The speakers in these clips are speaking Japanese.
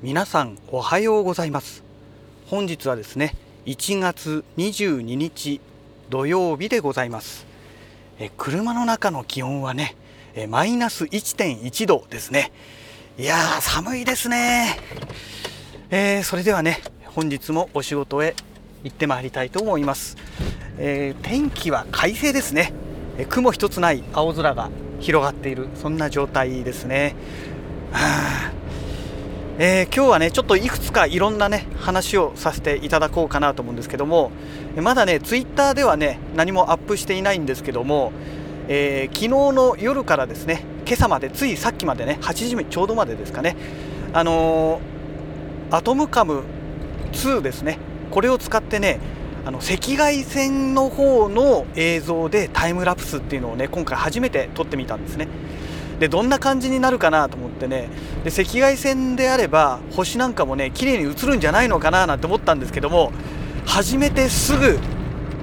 皆さんおはようございます。本日はですね1月22日土曜日でございます。え車の中の気温はねえマイナス1.1度ですね。いやー寒いですね、えー、それではね本日もお仕事へ行ってまいりたいと思います、えー、天気は快晴ですね。え雲一つない青空が広がっているそんな状態ですね。はあえー、今日はねちょっといくつかいろんなね話をさせていただこうかなと思うんですけどもまだねツイッターではね何もアップしていないんですけども、えー、昨日の夜からですね今朝までついさっきまでね8時ちょうどまでですかねあのー、アトムカム2ですねこれを使ってねあの赤外線の方の映像でタイムラプスっていうのをね今回初めて撮ってみたんですね。でどんな感じになるかなと思ってね。で赤外線であれば星なんかもね綺麗に映るんじゃないのかななんて思ったんですけども始めてすぐ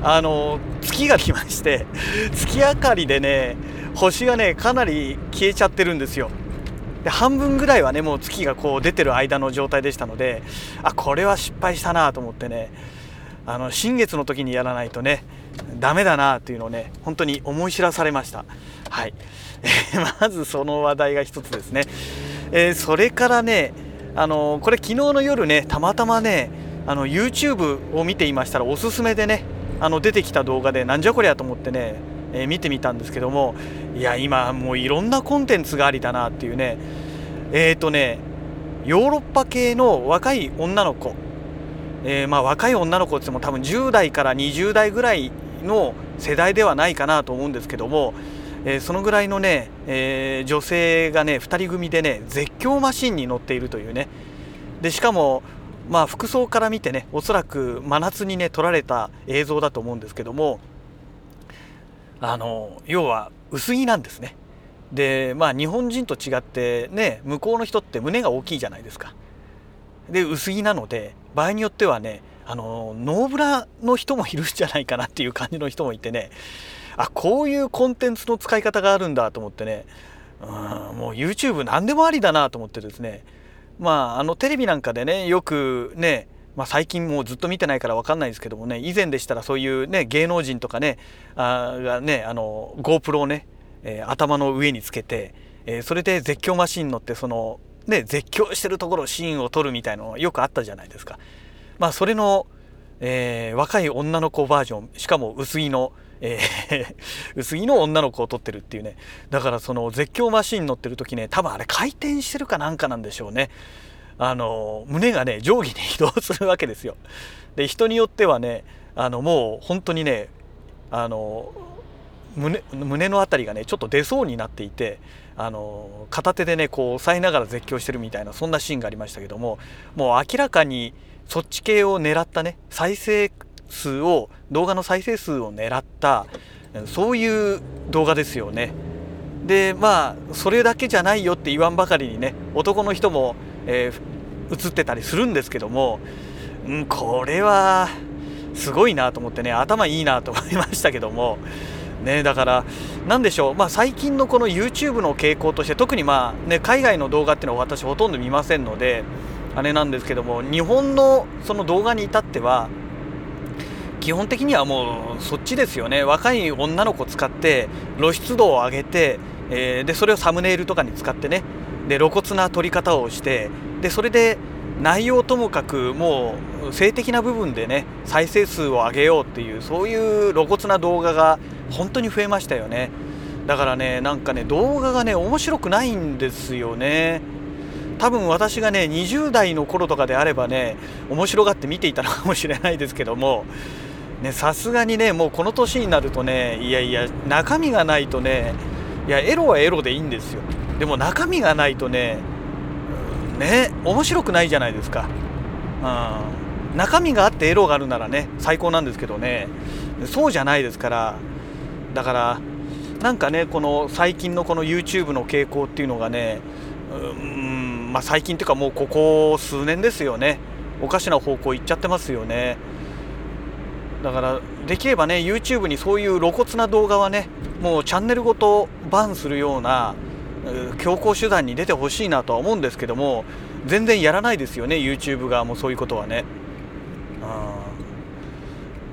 あの月が来まして 月明かりでね星がねかなり消えちゃってるんですよ。で半分ぐらいはねもう月がこう出てる間の状態でしたのであこれは失敗したなと思ってね。あの新月の時にやらないとねダメだなっていうのをね本当に思い知らされました。はい、え まずその話題が一つですね、えー、それからねあのこれ昨日の夜ねたまたまねあの YouTube を見ていましたらおすすめでねあの出てきた動画でなんじゃこりゃと思ってね、えー、見てみたんですけどもいや今もういろんなコンテンツがありだなっていうね。えっ、ー、とねヨーロッパ系の若い女の子。えー、まあ若い女の子っても多分10代から20代ぐらいの世代ではないかなと思うんですけども、えー、そのぐらいのね、えー、女性がね2人組でね絶叫マシンに乗っているというね。でしかもまあ服装から見てねおそらく真夏にね撮られた映像だと思うんですけどもあの要は薄着なんですね。でまあ日本人と違ってね向こうの人って胸が大きいじゃないですか。で薄着なので場合によってはねあのノーブラの人もいるんじゃないかなっていう感じの人もいてね。あこういうコンテンツの使い方があるんだと思ってね。うんもう YouTube 何でもありだなと思ってですね。まああのテレビなんかでねよくねまあ、最近もうずっと見てないから分かんないですけどもね以前でしたらそういうね芸能人とかねあがねあの GoPro をね、えー、頭の上につけて、えー、それで絶叫マシン乗ってそのね、絶叫してるところシーンを撮るみたいのよくあったじゃないですか。まあそれの、えー、若い女の子バージョンしかも薄着の、えー 薄着の女の子を撮ってるっていうねだからその絶叫マシン乗ってる時ね多分あれ回転してるかなんかなんでしょうね。あの胸がね上下に移動するわけですよ。で人によってはねあのもう本当にねあの胸胸の辺りがねちょっと出そうになっていてあの片手でねこう押さえながら絶叫してるみたいなそんなシーンがありましたけどももう明らかにそっち系を狙ったね再生数を動画の再生数を狙ったそういう動画ですよね。でまあそれだけじゃないよって言わんばかりにね男の人も、えー、映ってたりするんですけども、うん、これはすごいなと思ってね頭いいなと思いましたけどもね、だから、なんでしょう、まあ、最近のこの YouTube の傾向として、特に、まあね、海外の動画っていうのは私、ほとんど見ませんので、あれなんですけども、日本のその動画に至っては、基本的にはもうそっちですよね、若い女の子使って、露出度を上げて、えー、でそれをサムネイルとかに使ってね、で露骨な撮り方をして、でそれで内容ともかくもう性的な部分でね再生数を上げようっていうそういう露骨な動画が本当に増えましたよね。だからねなんかね動画がね面白くないんですよね。多分私がね20代の頃とかであればね面白がって見ていたのかもしれないですけどもさすがにねもうこの年になるとねいやいや中身がないとねいやエロはエロでいいんですよ。でも中身がないとねね面白くないじゃないですか、うん、中身があってエロがあるならね最高なんですけどね。そうじゃないですから。だからなんかねこの最近のこの YouTube の傾向っていうのがねうんまあ最近っていうかもうここ数年ですよね。おかしな方向行っちゃってますよね。だからできればね YouTube にそういう露骨な動画はねもうチャンネルごとバンするような強行手段に出てほしいなとは思うんですけども全然やらないですよね YouTube 側もそういうことはね。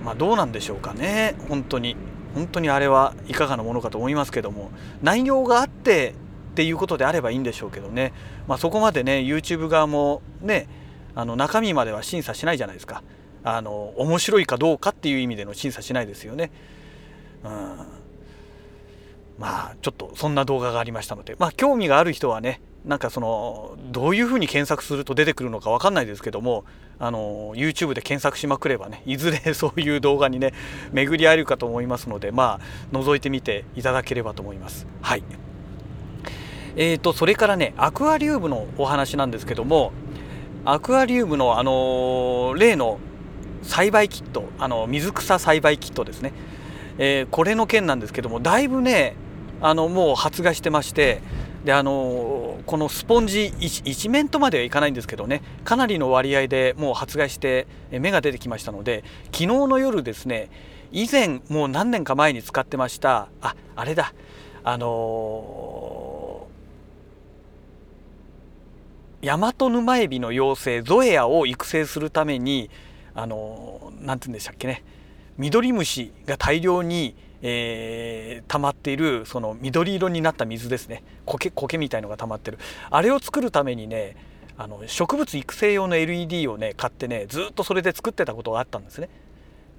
まあ、どうなんでしょうかね。本当に。本当にあれはいかがなものかと思いますけども。内容があってっていうことであればいいんでしょうけどね、まあ、そこまでね YouTube 側もねあの中身までは審査しないじゃないですか。あの面白いかどうかっていう意味での審査しないですよね。うん。まあちょっとそんな動画がありましたので。まあ興味がある人はねなんかそのどういうふうに検索すると出てくるのか分かんないですけどもあの YouTube で検索しまくればねいずれ そういう動画にね巡り合えるかと思いますのでまあ覗いてみていただければと思います。はい。えーと、それからねアクアリウムのお話なんですけどもアクアリウムの、あの例の栽培キットあの水草栽培キットですね、えー、これの件なんですけどもだいぶねあのもう発芽してましてであのこのスポンジ一面とまではいかないんですけどねかなりの割合でもう発芽して芽が出てきましたので昨日の夜ですね以前もう何年か前に使ってましたああれだあのー、ヤマトヌマエビの妖精ゾエアを育成するためにあの何て言うんでしたっけね。ミドリムシが大量にえー、溜まっているその緑色になった水ですね。苔苔みたいのが溜まってる。あれを作るためにねあの植物育成用の LED をね買ってねずっとそれで作ってたことがあったんですね。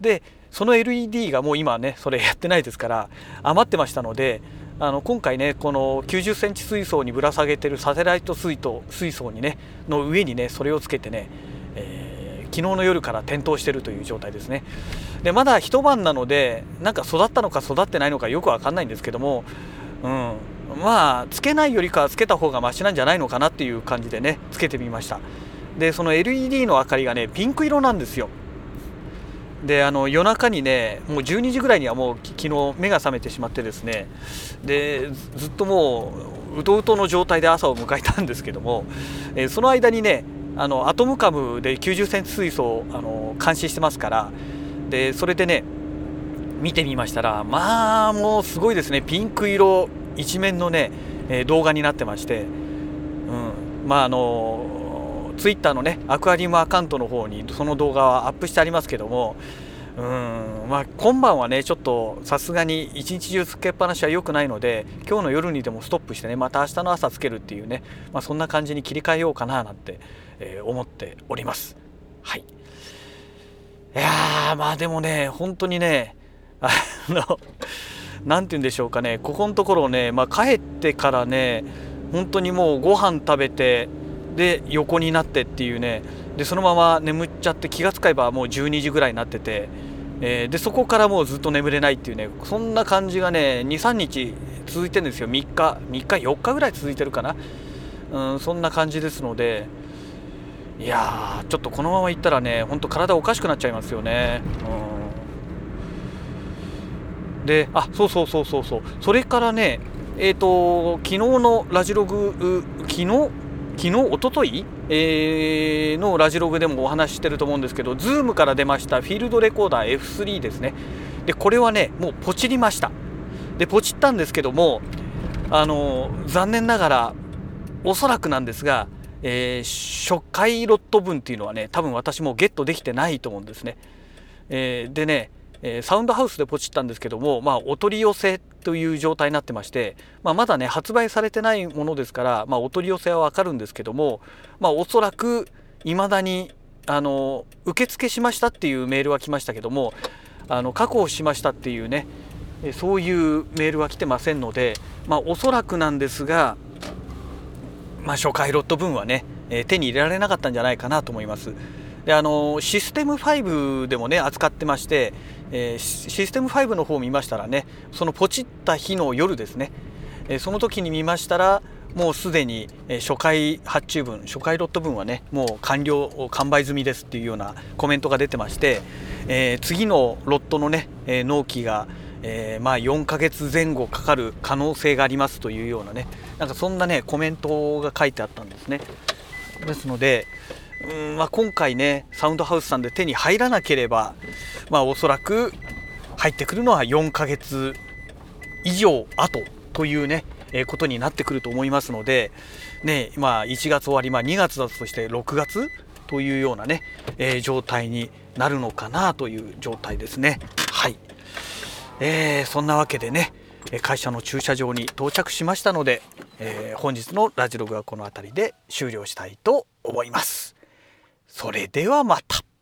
でその LED がもう今ねそれやってないですから余ってましたのであの今回ねこの90センチ水槽にぶら下げてるサテライト水筒水槽にねの上にねそれをつけてね、えー、昨日の夜から点灯してるという状態ですね。でまだ一晩なのでなんか育ったのか育ってないのかよく分かんないんですけども、うん、まあつけないよりかはつけた方がマシなんじゃないのかなっていう感じでねつけてみました。でその LED の明かりがねピンク色なんですよ。であの夜中にねもう12時ぐらいにはもう昨日目が覚めてしまってですねでずっともううとうとの状態で朝を迎えたんですけども、えー、その間にねあのアトムカムで90センチ水素をあの監視してますからでそれでね見てみましたらまあもうすごいですね。ピンク色一面のね、え、動画になってまして、うん、まああのツイッターのねアクアリウムアカウントの方にその動画はアップしてありますけどもうんまあ、今晩はねちょっとさすがに一日中つけっぱなしは良くないので今日の夜にでもストップしてねまた明日の朝つけるっていうね、まあ、そんな感じに切り替えようかななんて、えー、思っております。はいいやまあでもね本当にねあの何て言うんでしょうかねここのところね、まあ、帰ってからね本当にもうご飯食べてで横になってっていうね。でそのまま眠っちゃって気がつけばもう12時ぐらいになってて、えー、でそこからもうずっと眠れないっていうね。そんな感じがね23日続いてるんですよ。3日3日4日ぐらい続いてるかな、うん、そんな感じですので。いやちょっとこのままいったらねほんと体おかしくなっちゃいますよね。うん、であそうそうそうそうそう。それからねえっ、ー、と昨日のラジログ昨日昨日おととい、えー、のラジログでもお話ししてると思うんですけど Zoom から出ましたフィールドレコーダー F3 ですね。でこれはねもうポチりました。でポチったんですけどもあの残念ながらおそらくなんですがえー、初回ロット分っていうのはね多分私もゲットできてないと思うんですね。えー、でね、えー、サウンドハウスでポチったんですけども、まあ、お取り寄せという状態になってまして、まあ、まだね発売されてないものですから、まあ、お取り寄せはわかるんですけども、まあ、おそらくいまだにあの受付しましたっていうメールは来ましたけどもあの確保しましたっていうねそういうメールは来てませんので、まあ、おそらくなんですがまあ、初回ロット分はね、え、手に入れられなかったんじゃないかなと思います。であのシステム5でもね扱ってまして、えー、システム5の方を見ましたらねそのポチった日の夜ですね、えー、その時に見ましたらもうすでに初回発注分初回ロット分はねもう完了完売済みですっていうようなコメントが出てまして、えー、次のロットのね、え、納期がえ、まあ4ヶ月前後かかる可能性がありますというようなねなんかそんなねコメントが書いてあったんですね。ですのでうん、まあ、今回ねサウンドハウスさんで手に入らなければまあおそらく入ってくるのは4ヶ月以上後というね、えことになってくると思いますので、ね、まあ1月終わり、まあ、2月だとして6月というようなね、えー、状態になるのかなという状態ですね。はい、えー、そんなわけでね会社の駐車場に到着しましたので、えー、本日のラジログはこの辺りで終了したいと思います。それではまた。